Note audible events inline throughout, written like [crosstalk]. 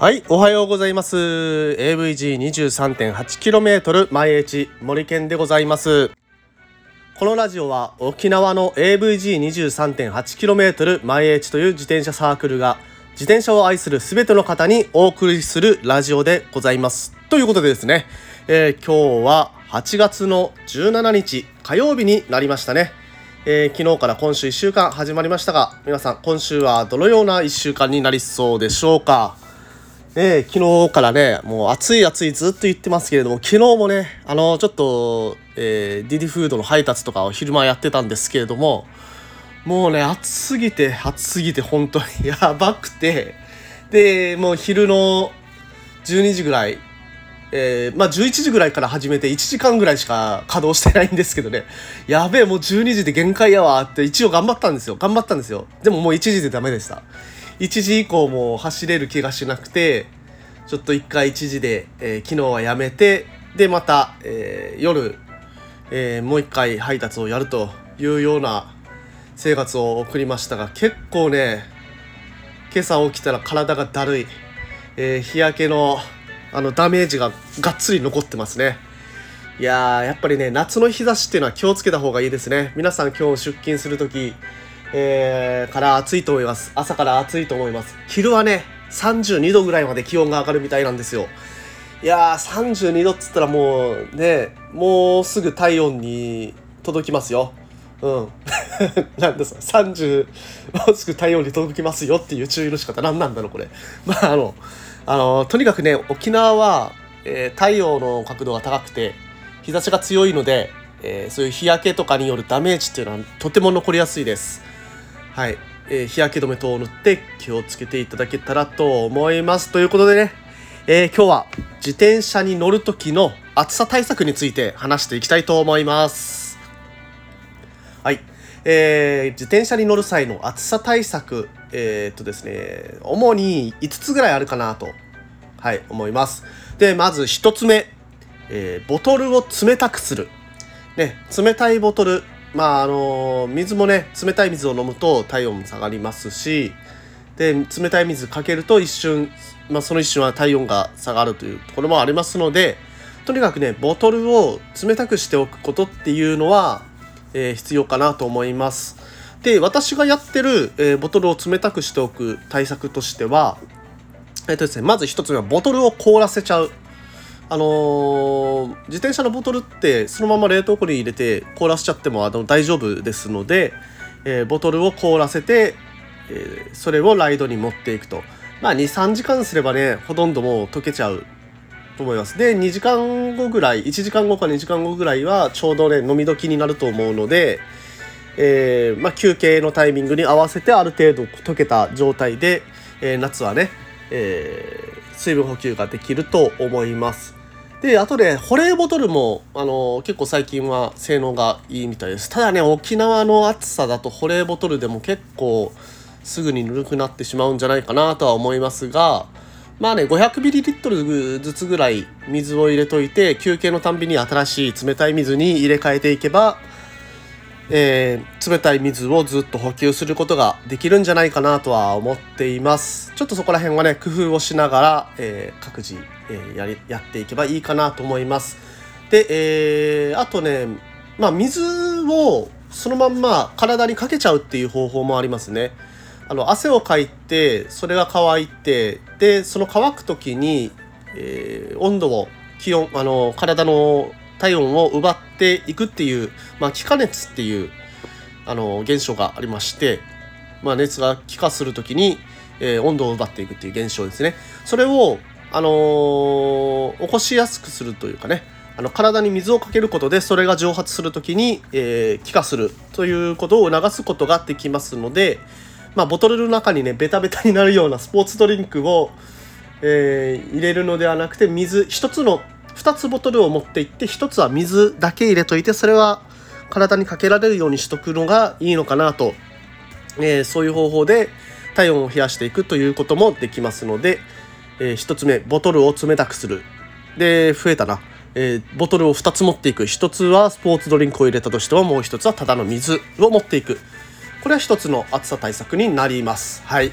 はい、おはようございます。AVG23.8km 前エチ森健でございます。このラジオは沖縄の AVG23.8km 前エチという自転車サークルが自転車を愛するすべての方にお送りするラジオでございます。ということでですね、えー、今日は8月の17日火曜日になりましたね。えー、昨日から今週1週間始まりましたが、皆さん今週はどのような1週間になりそうでしょうか？えー、昨日からね、もう暑い暑いずっと言ってますけれども、昨日もね、あの、ちょっと、えー、ディディフードの配達とかを昼間やってたんですけれども、もうね、暑すぎて、暑すぎて、本当にやばくて、で、もう昼の12時ぐらい、えー、まあ11時ぐらいから始めて1時間ぐらいしか稼働してないんですけどね、[laughs] やべえ、もう12時で限界やわって一応頑張ったんですよ。頑張ったんですよ。でももう1時でダメでした。1時以降も走れる気がしなくてちょっと1回1時で、えー、昨日はやめてでまた、えー、夜、えー、もう1回配達をやるというような生活を送りましたが結構ね今朝起きたら体がだるい、えー、日焼けのあのダメージががっつり残ってますねいやーやっぱりね夏の日差しっていうのは気をつけた方がいいですね皆さん今日出勤する時えー、から暑いと思います。朝から暑いと思います。昼はね、32度ぐらいまで気温が上がるみたいなんですよ。いやー、32度っつったらもうね、もうすぐ体温に届きますよ。うん。[laughs] なんですか、30、もうすぐ体温に届きますよっていう注意の仕方、何なんだろう、これ。まあ、あの、あの、とにかくね、沖縄は、えー、太陽の角度が高くて、日差しが強いので、えー、そういう日焼けとかによるダメージっていうのはとても残りやすいです。はい、えー、日焼け止め等を塗って気をつけていただけたらと思います。ということでね、えー、今日は自転車に乗る時の暑さ対策について話していきたいと思います。はい、えー、自転車に乗る際の暑さ対策、えー、っとですね、主に5つぐらいあるかなと、はい、思います。で、まず1つ目、えー、ボトルを冷たくする。ね、冷たいボトル、まああの水もね冷たい水を飲むと体温も下がりますしで冷たい水かけると一瞬、まあ、その一瞬は体温が下がるというところもありますのでとにかくねボトルを冷たくしておくことっていうのは、えー、必要かなと思います。で私がやってる、えー、ボトルを冷たくしておく対策としてはえ、ー、とですねまず一つ目はボトルを凍らせちゃうあのー、自転車のボトルってそのまま冷凍庫に入れて凍らせちゃってもあの大丈夫ですので、えー、ボトルを凍らせて、えー、それをライドに持っていくと。まあ23時間すればねほとんどもう溶けちゃうと思います。で2時間後ぐらい1時間後か2時間後ぐらいはちょうどね飲み時になると思うので、えーまあ、休憩のタイミングに合わせてある程度溶けた状態で、えー、夏はね、えー、水分補給ができると思います。で、あとで、保冷ボトルも、あの、結構最近は性能がいいみたいです。ただね、沖縄の暑さだと保冷ボトルでも結構すぐにぬるくなってしまうんじゃないかなとは思いますが、まあね、500ml ずつぐらい水を入れといて、休憩のたんびに新しい冷たい水に入れ替えていけば、えー、冷たい水をずっと補給することができるんじゃないかなとは思っています。ちょっとそこら辺はね、工夫をしながら、えー、各自、えー、やりやっていけばいいかなと思います。で、えー、あとね、まあ、水をそのまんま体にかけちゃうっていう方法もありますね。あの汗をかいてそれが乾いてでその乾く時に、えー、温度を気温あの体の体温を奪っていくっていう、まあ、気化熱っていうあの現象がありまして、まあ、熱が気化する時に、えー、温度を奪っていくっていう現象ですね。それを、あのー、起こしやすくするというかねあの体に水をかけることでそれが蒸発する時に、えー、気化するということを促すことができますので、まあ、ボトルの中にねベタベタになるようなスポーツドリンクを、えー、入れるのではなくて水一つの2つボトルを持っていって1つは水だけ入れといてそれは体にかけられるようにしとくのがいいのかなと、えー、そういう方法で体温を冷やしていくということもできますので、えー、1つ目ボトルを冷たくする。で増えたな、えー、ボトルを2つ持っていく。1つはスポーツドリンクを入れたとしてももう1つはただの水を持っていく。これは1つの暑さ対策になります。はい。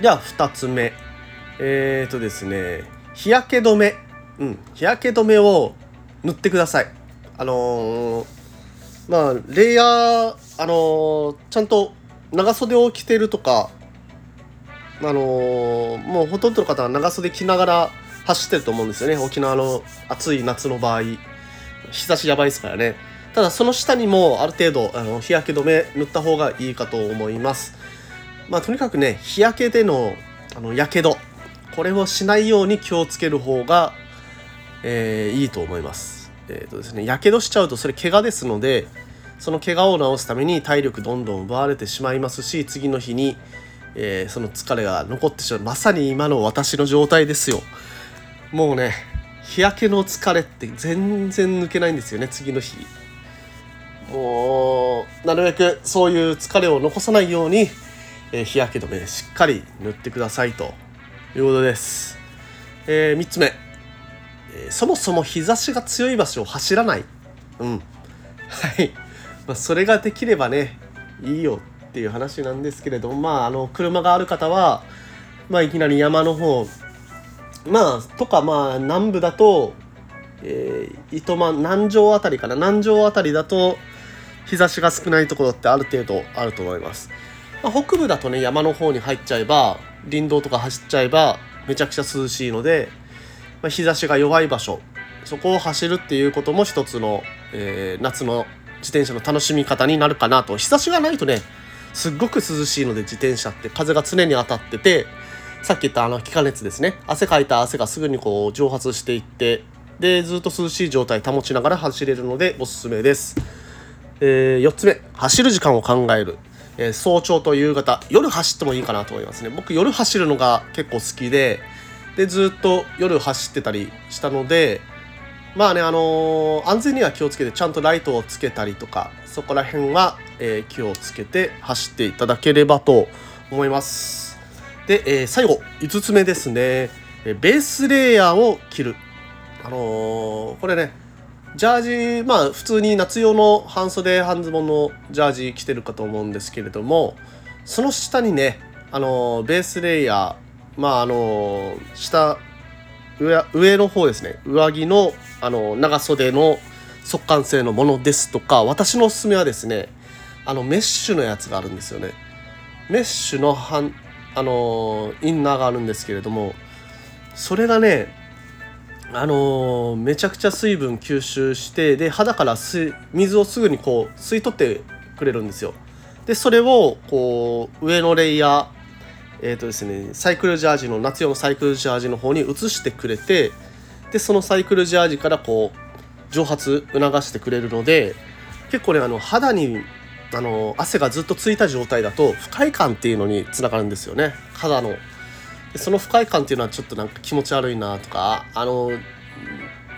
では2つ目。えーとですね。日焼け止め。うん。日焼け止めを塗ってください。あのー、まあレイヤーあのー、ちゃんと長袖を着てるとかあの、もうほとんどの方は長袖着ながら走ってると思うんですよね。沖縄の暑い夏の場合。日差しやばいですからね。ただその下にもある程度あの日焼け止め塗った方がいいかと思います。まあとにかくね日焼けでのあのやけどこれをしないように気をつける方が、えー、いいと思います。えっ、ー、とですねやけどしちゃうとそれ怪我ですのでその怪我を治すために体力どんどん奪われてしまいますし次の日に、えー、その疲れが残ってしまう。まさに今の私の状態ですよ。もうね日焼けの疲れって全然抜けないんですよね次の日。なるべくそういう疲れを残さないように、えー、日焼け止めしっかり塗ってくださいということです、えー、3つ目、えー、そもそも日差しが強い場所を走らない。うん。[laughs] はい、まあ、それができればねいいよっていう話なんですけれどもまああの車がある方はまあいきなり山の方まあとかまあ南部だと、えー、糸満南城あたりかな。南城あたりだと日差しが少ないところってある程度あると思います、まあ、北部だとね山の方に入っちゃえば林道とか走っちゃえばめちゃくちゃ涼しいので、まあ、日差しが弱い場所。そこを走るっていうことも一つの、えー、夏の自転車の楽しみ方になるかなと。日差しがないとねすっごく涼しいので自転車って風が常に当たっててさっき言ったあの気化熱ですね。汗かいた汗がすぐにこう蒸発していってでずっと涼しい状態保ちながら走れるのでおすすめです、えー、4つ目走る時間を考える、えー、早朝と夕方夜走ってもいいかなと思いますね。僕夜走るのが結構好きででずっと夜走ってたりしたのでまあねあのー、安全には気をつけてちゃんとライトをつけたりとかそこら辺は、え、気をつけて走っていただければと思います。で、え、最後5つ目ですね、ベースレイヤーを着る。あの、これねジャージまあ普通に夏用の半袖半ズボンのジャージ着てるかと思うんですけれどもその下にねあの、ベースレイヤーまああの下上上の方ですね上着のあの長袖の速乾性のものですとか私のおすすめはですねあのメッシュのやつがあるんですよね。メッシュの半あのインナーがあるんですけれどもそれがねあのめちゃくちゃ水分吸収してで肌から水をすぐにこう吸い取ってくれるんですよ。でそれをこう上のレイヤーえーとですね、サイクルジャージの夏用のサイクルジャージの方に移してくれてでそのサイクルジャージからこう蒸発促してくれるので結構ねあの肌にあの汗がずっとついた状態だと不快感っていうのにつながるんですよね。肌のその不快感っていうのはちょっとなんか気持ち悪いなとかあの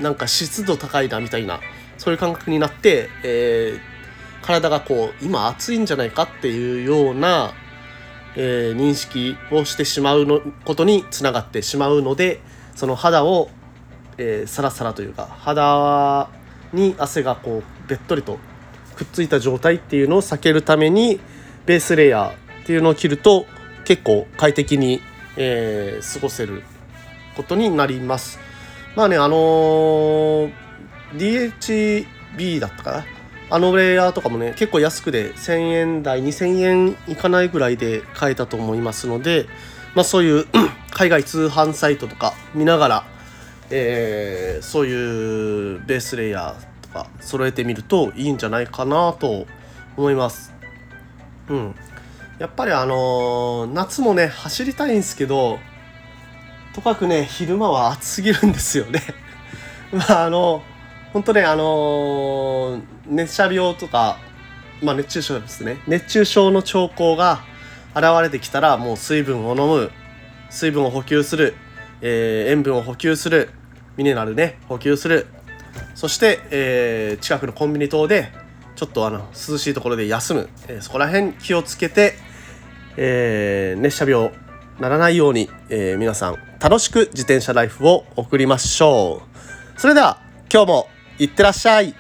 なんか湿度高いなみたいなそういう感覚になって、えー、体がこう今暑いんじゃないかっていうような、えー、認識をしてしまうのことにつながってしまうのでその肌を、えー、サラサラというか肌に汗がこうべっとりとくっついた状態っていうのを避けるためにベースレイヤーっていうのを切ると結構快適に、えー、過ごせることになります。まあねあのー、DHB だったかなあのレイヤーとかもね結構安くで1000円台2000円いかないぐらいで買えたと思いますので、まあ、そういう [clears throat] 海外通販サイトとか見ながら、えー、そういうベースレイヤーとか揃えてみるといいんじゃないかなと思います。うん。やっぱりあのー、夏もね、走りたいんですけど、とかくね、昼間は暑すぎるんですよね。[laughs] まああの、本当ね、あのー、熱射病とか、まあ熱中症ですね。熱中症の兆候が現れてきたら、もう水分を飲む、水分を補給する、えー、塩分を補給する、ミネラルね、補給する、そして、えー、近くのコンビニ等でちょっとあの涼しいところで休む、えー、そこら辺気をつけて、えー、熱射病ならないように、えー、皆さん楽しく自転車ライフを送りましょう。それでは今日もいってらっしゃい。